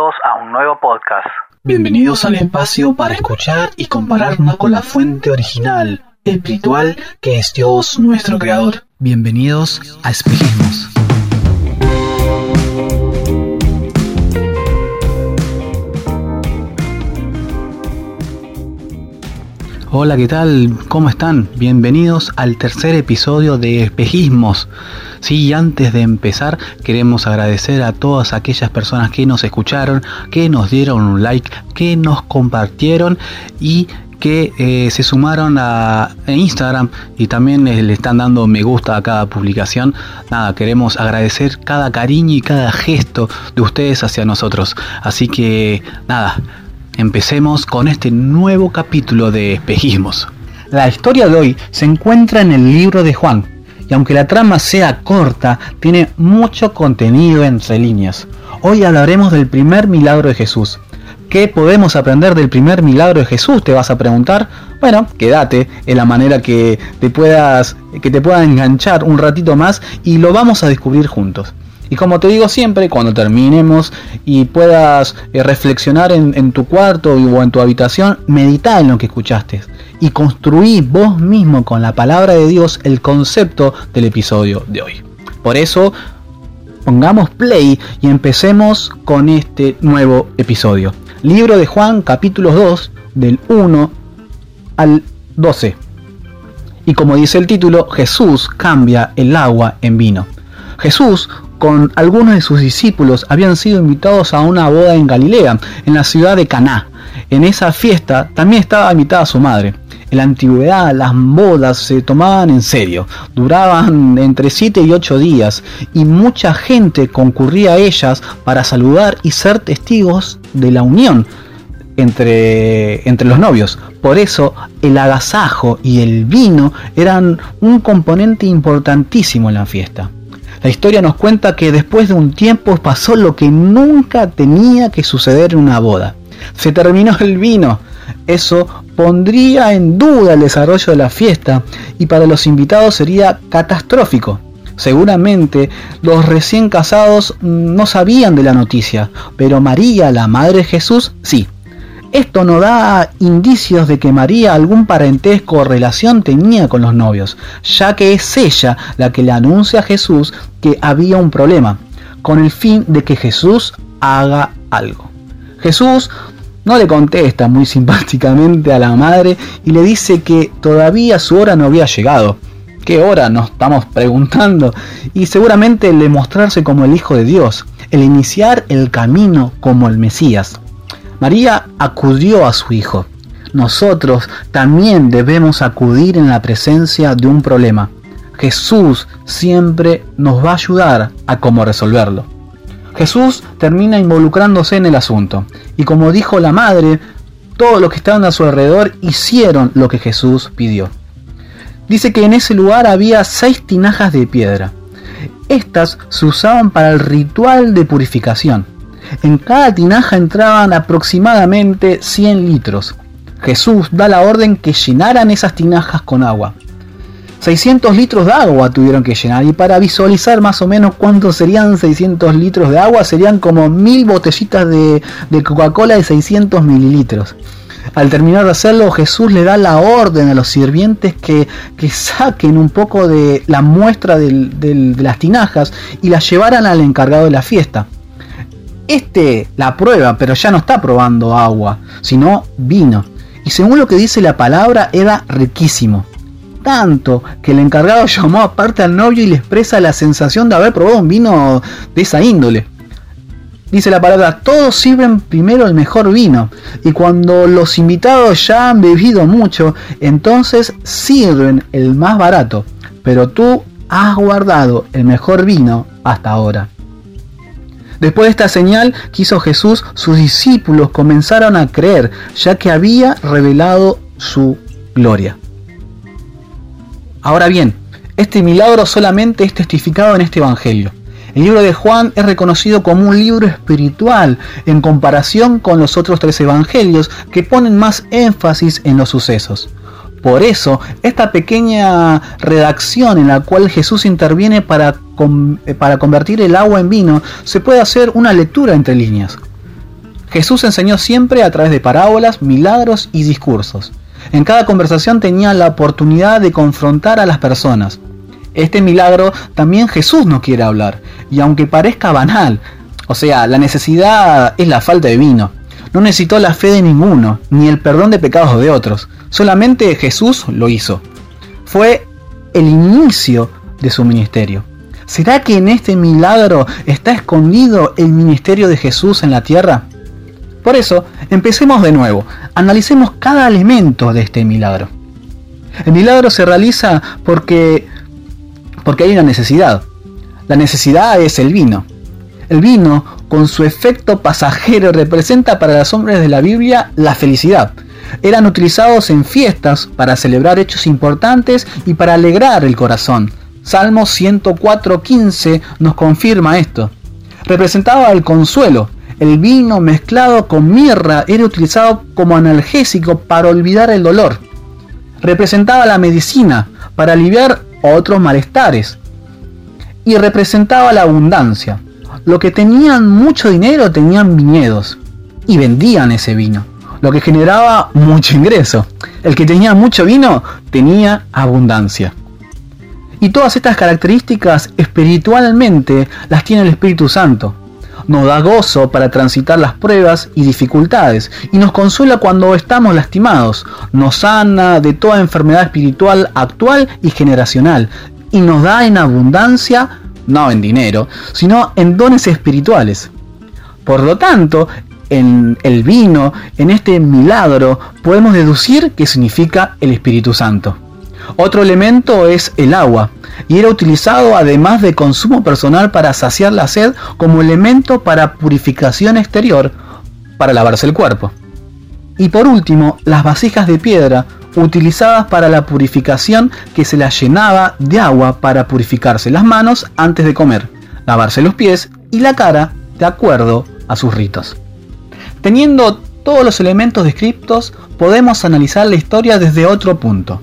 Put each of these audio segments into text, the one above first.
Bienvenidos a un nuevo podcast. Bienvenidos al espacio para escuchar y compararnos con la fuente original, espiritual, que es Dios nuestro Creador. Bienvenidos a Espejismos. Hola, ¿qué tal? ¿Cómo están? Bienvenidos al tercer episodio de Espejismos. Sí, antes de empezar, queremos agradecer a todas aquellas personas que nos escucharon, que nos dieron un like, que nos compartieron y que eh, se sumaron a Instagram y también eh, le están dando me gusta a cada publicación. Nada, queremos agradecer cada cariño y cada gesto de ustedes hacia nosotros. Así que nada, empecemos con este nuevo capítulo de Espejismos. La historia de hoy se encuentra en el libro de Juan, y aunque la trama sea corta, tiene mucho contenido entre líneas. Hoy hablaremos del primer milagro de Jesús. ¿Qué podemos aprender del primer milagro de Jesús? Te vas a preguntar. Bueno, quédate en la manera que te puedas que te pueda enganchar un ratito más y lo vamos a descubrir juntos. Y como te digo siempre, cuando terminemos y puedas eh, reflexionar en, tu cuarto o en tu habitación, medita en lo que escuchaste y construí vos mismo con la palabra de Dios el concepto del episodio de hoy. Por eso, pongamos play y empecemos con este nuevo episodio. Libro de Juan, capítulo 2, del 1 al 12. Y como dice el título, Jesús cambia el agua en vino. Jesús con algunos de sus discípulos habían sido invitados a una boda en Galilea, en la ciudad de Caná. En esa fiesta también estaba invitada su madre. En la antigüedad las bodas se tomaban en serio, duraban entre 7 y 8 días y mucha gente concurría a ellas para saludar y ser testigos de la unión entre, entre los novios. Por eso el agasajo y el vino eran un componente importantísimo en la fiesta. La historia nos cuenta que después de un tiempo pasó lo que nunca tenía que suceder en una boda. Se terminó el vino. Eso pondría en duda el desarrollo de la fiesta y para los invitados sería catastrófico. Seguramente los recién casados no sabían de la noticia, pero María, la Madre de Jesús, sí. Esto no da indicios de que María algún parentesco o relación tenía con los novios, ya que es ella la que le anuncia a Jesús que había un problema, con el fin de que Jesús haga algo. Jesús no le contesta muy simpáticamente a la madre y le dice que todavía su hora no había llegado. ¿Qué hora? Nos estamos preguntando. Y seguramente el mostrarse como el Hijo de Dios, el iniciar el camino como el Mesías. María acudió a su hijo. Nosotros también debemos acudir en la presencia de un problema. Jesús siempre nos va a ayudar a cómo resolverlo. Jesús termina involucrándose en el asunto. Y como dijo la madre, todos los que estaban a su alrededor hicieron lo que Jesús pidió. Dice que en ese lugar había seis tinajas de piedra. Estas se usaban para el ritual de purificación. En cada tinaja entraban aproximadamente 100 litros. Jesús da la orden que llenaran esas tinajas con agua. 600 litros de agua tuvieron que llenar y para visualizar más o menos cuántos serían 600 litros de agua serían como mil botellitas de, Coca-Cola de 600 mililitros. Al terminar de hacerlo, Jesús le da la orden a los sirvientes que, saquen un poco de la muestra de las tinajas y las llevaran al encargado de la fiesta. Este la prueba, pero ya no está probando agua, sino vino. Y según lo que dice la palabra, era riquísimo. Tanto que el encargado llamó aparte al novio y le expresa la sensación de haber probado un vino de esa índole. Dice la palabra, todos sirven primero el mejor vino. Y cuando los invitados ya han bebido mucho, entonces sirven el más barato. Pero tú has guardado el mejor vino hasta ahora. Después de esta señal que hizo Jesús, sus discípulos comenzaron a creer, ya que había revelado su gloria. Ahora bien, este milagro solamente es testificado en este Evangelio. El libro de Juan es reconocido como un libro espiritual en comparación con los otros tres evangelios que ponen más énfasis en los sucesos. Por eso, esta pequeña redacción en la cual Jesús interviene para, eh, para convertir el agua en vino, se puede hacer una lectura entre líneas. Jesús enseñó siempre a través de parábolas, milagros y discursos. En cada conversación tenía la oportunidad de confrontar a las personas. Este milagro también Jesús no quiere hablar, y aunque parezca banal, o sea, la necesidad es la falta de vino. No necesitó la fe de ninguno, ni el perdón de pecados de otros. Solamente Jesús lo hizo. Fue el inicio de su ministerio. ¿Será que en este milagro está escondido el ministerio de Jesús en la tierra? Por eso, empecemos de nuevo. Analicemos cada elemento de este milagro. El milagro se realiza porque, porque hay una necesidad. La necesidad es el vino. El vino, con su efecto pasajero, representa para los hombres de la Biblia la felicidad. Eran utilizados en fiestas para celebrar hechos importantes y para alegrar el corazón. Salmo 104.15 nos confirma esto. Representaba el consuelo, el vino mezclado con mirra era utilizado como analgésico para olvidar el dolor. Representaba la medicina para aliviar otros malestares. Y representaba la abundancia. Los que tenían mucho dinero tenían viñedos y vendían ese vino, lo que generaba mucho ingreso. El que tenía mucho vino tenía abundancia. Y todas estas características espiritualmente las tiene el Espíritu Santo nos da gozo para transitar las pruebas y dificultades y nos consuela cuando estamos lastimados, nos sana de toda enfermedad espiritual actual y generacional y nos da en abundancia, no en dinero, sino en dones espirituales. Por lo tanto, en el vino, en este milagro, podemos deducir que significa el Espíritu Santo. Otro elemento es el agua, y era utilizado además de consumo personal para saciar la sed como elemento para purificación exterior para lavarse el cuerpo. Y por último, las vasijas de piedra utilizadas para la purificación que se las llenaba de agua para purificarse las manos antes de comer, lavarse los pies y la cara de acuerdo a sus ritos. Teniendo todos los elementos descriptos, podemos analizar la historia desde otro punto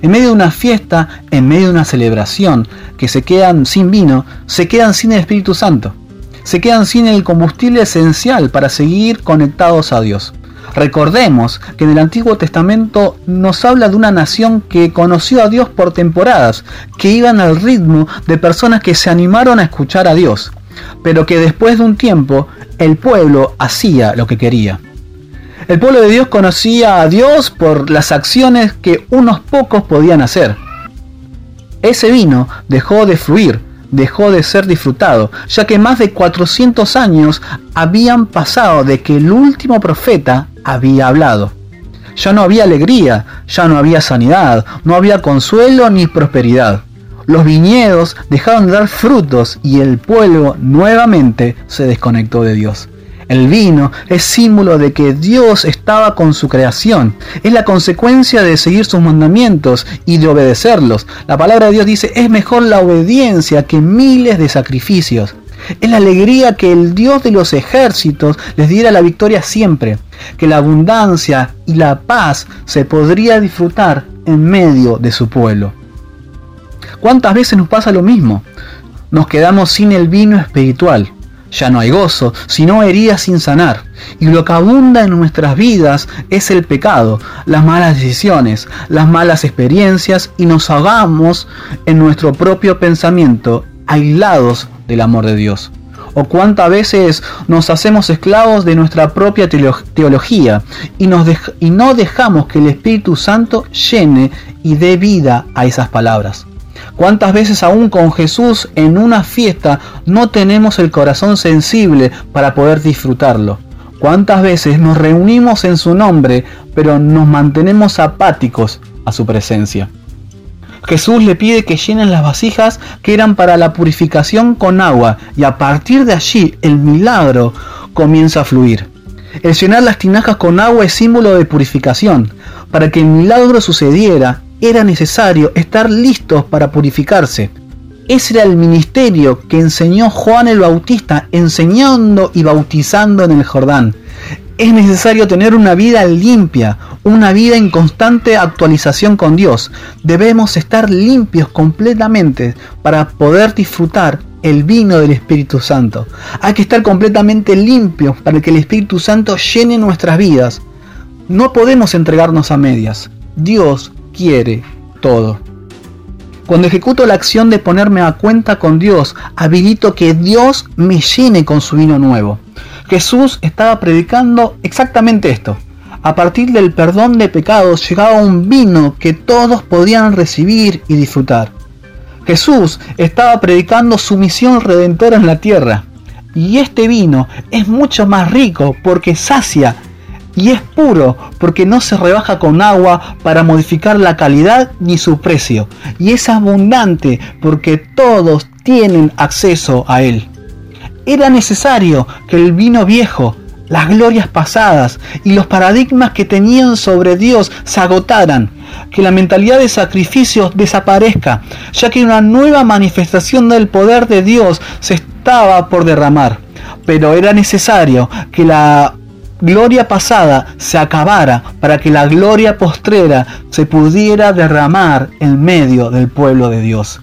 en medio de una fiesta, en medio de una celebración, que se quedan sin vino, se quedan sin el Espíritu Santo. Se quedan sin el combustible esencial para seguir conectados a Dios. Recordemos que en el Antiguo Testamento nos habla de una nación que conoció a Dios por temporadas, que iban al ritmo de personas que se animaron a escuchar a Dios, pero que después de un tiempo el pueblo hacía lo que quería. El pueblo de Dios conocía a Dios por las acciones que unos pocos podían hacer. Ese vino dejó de fluir, dejó de ser disfrutado, ya que más de 400 años habían pasado de que el último profeta había hablado. Ya no había alegría, ya no había sanidad, no había consuelo ni prosperidad. Los viñedos dejaron de dar frutos y el pueblo nuevamente se desconectó de Dios. El vino es símbolo de que Dios estaba con su creación. Es la consecuencia de seguir sus mandamientos y de obedecerlos. La palabra de Dios dice, es mejor la obediencia que miles de sacrificios. Es la alegría que el Dios de los ejércitos les diera la victoria siempre, que la abundancia y la paz se podría disfrutar en medio de su pueblo. ¿Cuántas veces nos pasa lo mismo? Nos quedamos sin el vino espiritual ya no hay gozo, sino heridas sin sanar. Y lo que abunda en nuestras vidas es el pecado, las malas decisiones, las malas experiencias y nos ahogamos en nuestro propio pensamiento, aislados del amor de Dios. O cuántas veces nos hacemos esclavos de nuestra propia teología y, nos y no dejamos que el Espíritu Santo llene y dé vida a esas palabras. ¿Cuántas veces aún con Jesús en una fiesta no tenemos el corazón sensible para poder disfrutarlo? ¿Cuántas veces nos reunimos en su nombre pero nos mantenemos apáticos a su presencia? Jesús le pide que llenen las vasijas que eran para la purificación con agua y a partir de allí el milagro comienza a fluir. El llenar las tinajas con agua es símbolo de purificación. Para que el milagro sucediera, era necesario estar listos para purificarse. Ese era el ministerio que enseñó Juan el Bautista, enseñando y bautizando en el Jordán. Es necesario tener una vida limpia, una vida en constante actualización con Dios. Debemos estar limpios completamente para poder disfrutar el vino del Espíritu Santo. Hay que estar completamente limpios para que el Espíritu Santo llene nuestras vidas. No podemos entregarnos a medias. Dios quiere todo. Cuando ejecuto la acción de ponerme a cuenta con Dios, habilito que Dios me llene con su vino nuevo. Jesús estaba predicando exactamente esto. A partir del perdón de pecados llegaba un vino que todos podían recibir y disfrutar. Jesús estaba predicando su misión redentora en la tierra. Y este vino es mucho más rico porque sacia y es puro porque no se rebaja con agua para modificar la calidad ni su precio. Y es abundante porque todos tienen acceso a él. Era necesario que el vino viejo, las glorias pasadas y los paradigmas que tenían sobre Dios se agotaran, que la mentalidad de sacrificios desaparezca, ya que una nueva manifestación del poder de Dios se estaba por derramar. Pero era necesario que la gloria pasada se acabara para que la gloria postrera se pudiera derramar en medio del pueblo de Dios.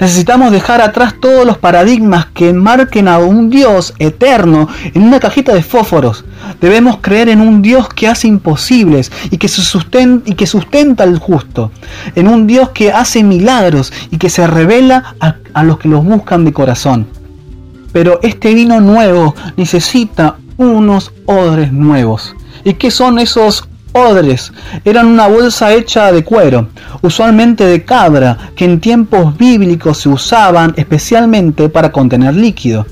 Necesitamos dejar atrás todos los paradigmas que marquen a un Dios eterno en una cajita de fósforos. Debemos creer en un Dios que hace imposibles y que, sustenta, y que sustenta al justo. En un Dios que hace milagros y que se revela a, a los que los buscan de corazón. Pero este vino nuevo necesita unos odres nuevos. ¿Y qué son esos odres? Eran una bolsa hecha de cuero, usualmente de cabra, que en tiempos bíblicos se usaban especialmente para contener líquido.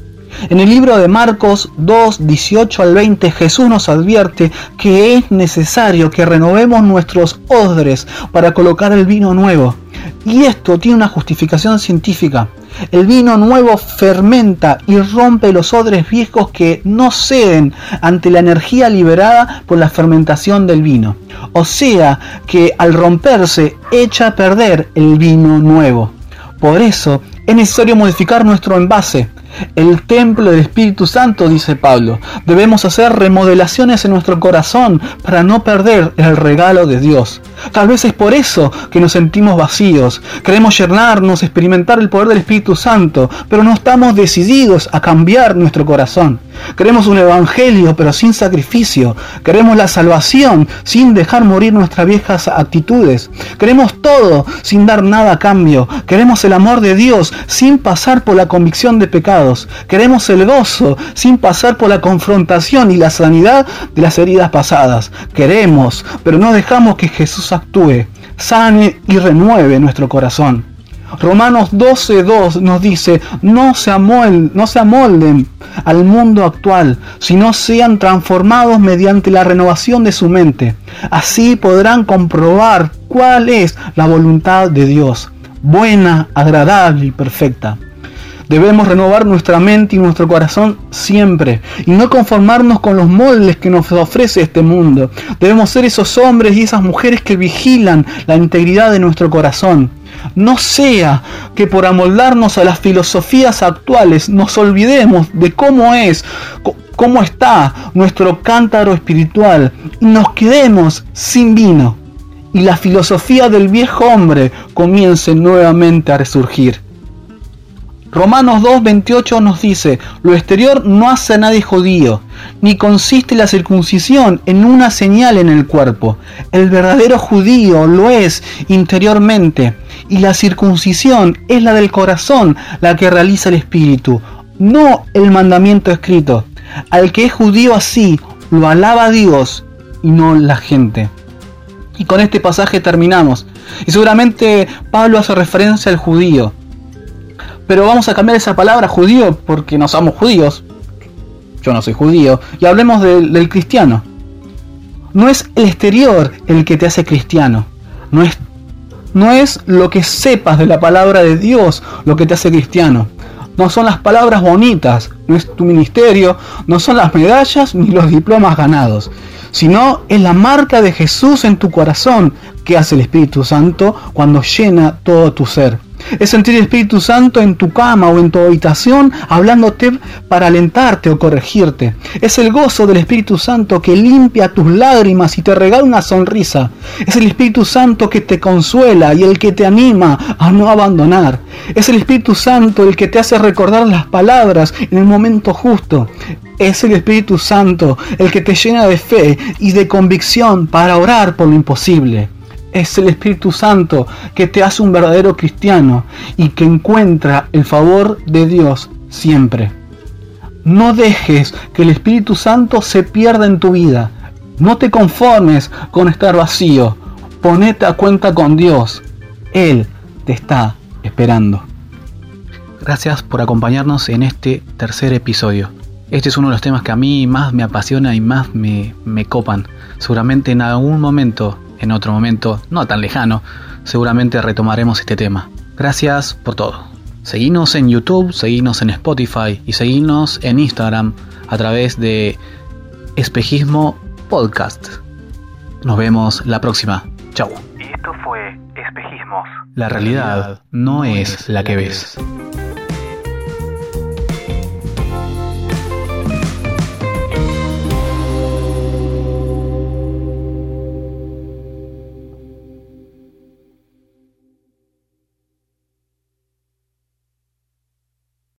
En el libro de Marcos 2, 18 al 20, Jesús nos advierte que es necesario que renovemos nuestros odres para colocar el vino nuevo. Y esto tiene una justificación científica. El vino nuevo fermenta y rompe los odres viejos que no ceden ante la energía liberada por la fermentación del vino. O sea que al romperse echa a perder el vino nuevo. Por eso es necesario modificar nuestro envase, el templo del Espíritu Santo, dice Pablo. Debemos hacer remodelaciones en nuestro corazón para no perder el regalo de Dios. Tal vez es por eso que nos sentimos vacíos. Queremos llenarnos, experimentar el poder del Espíritu Santo, pero no estamos decididos a cambiar nuestro corazón. Queremos un evangelio, pero sin sacrificio. Queremos la salvación sin dejar morir nuestras viejas actitudes. Queremos todo sin dar nada a cambio. Queremos el amor de Dios sin pasar por la convicción de pecados. Queremos el gozo sin pasar por la confrontación y la sanidad de las heridas pasadas. Queremos, pero no dejamos que Jesús actúe, sane y renueve nuestro corazón. Romanos 12.2 nos dice, no se, amolden, no se amolden al mundo actual, sino sean transformados mediante la renovación de su mente. Así podrán comprobar cuál es la voluntad de Dios, buena, agradable y perfecta. Debemos renovar nuestra mente y nuestro corazón siempre y no conformarnos con los moldes que nos ofrece este mundo. Debemos ser esos hombres y esas mujeres que vigilan la integridad de nuestro corazón. No sea que por amoldarnos a las filosofías actuales nos olvidemos de cómo es, cómo está nuestro cántaro espiritual y nos quedemos sin vino y la filosofía del viejo hombre comience nuevamente a resurgir. Romanos 2.28 nos dice, lo exterior no hace a nadie judío, ni consiste la circuncisión en una señal en el cuerpo. El verdadero judío lo es interiormente, y la circuncisión es la del corazón, la que realiza el espíritu, no el mandamiento escrito. Al que es judío así, lo alaba Dios y no la gente. Y con este pasaje terminamos. Y seguramente Pablo hace referencia al judío pero vamos a cambiar esa palabra judío porque no somos judíos. Yo no soy judío. Y hablemos del, cristiano. No es el exterior el que te hace cristiano. No es, no es lo que sepas de la palabra de Dios lo que te hace cristiano. No son las palabras bonitas, no es tu ministerio, no son las medallas ni los diplomas ganados, sino es la marca de Jesús en tu corazón que hace el Espíritu Santo cuando llena todo tu ser. Es sentir el Espíritu Santo en tu cama o en tu habitación hablándote para alentarte o corregirte. Es el gozo del Espíritu Santo que limpia tus lágrimas y te regala una sonrisa. Es el Espíritu Santo que te consuela y el que te anima a no abandonar. Es el Espíritu Santo el que te hace recordar las palabras en el momento justo. Es el Espíritu Santo el que te llena de fe y de convicción para orar por lo imposible. Es el Espíritu Santo que te hace un verdadero cristiano y que encuentra el favor de Dios siempre. No dejes que el Espíritu Santo se pierda en tu vida. No te conformes con estar vacío. Ponete a cuenta con Dios. Él te está esperando. Gracias por acompañarnos en este tercer episodio. Este es uno de los temas que a mí más me apasiona y más me, me copan. Seguramente en algún momento en otro momento, no tan lejano, seguramente retomaremos este tema. Gracias por todo. Seguinos en YouTube, seguinos en Spotify y seguinos en Instagram a través de Espejismo Podcast. Nos vemos la próxima. Chau. Y esto fue Espejismos. La realidad no es la que ves.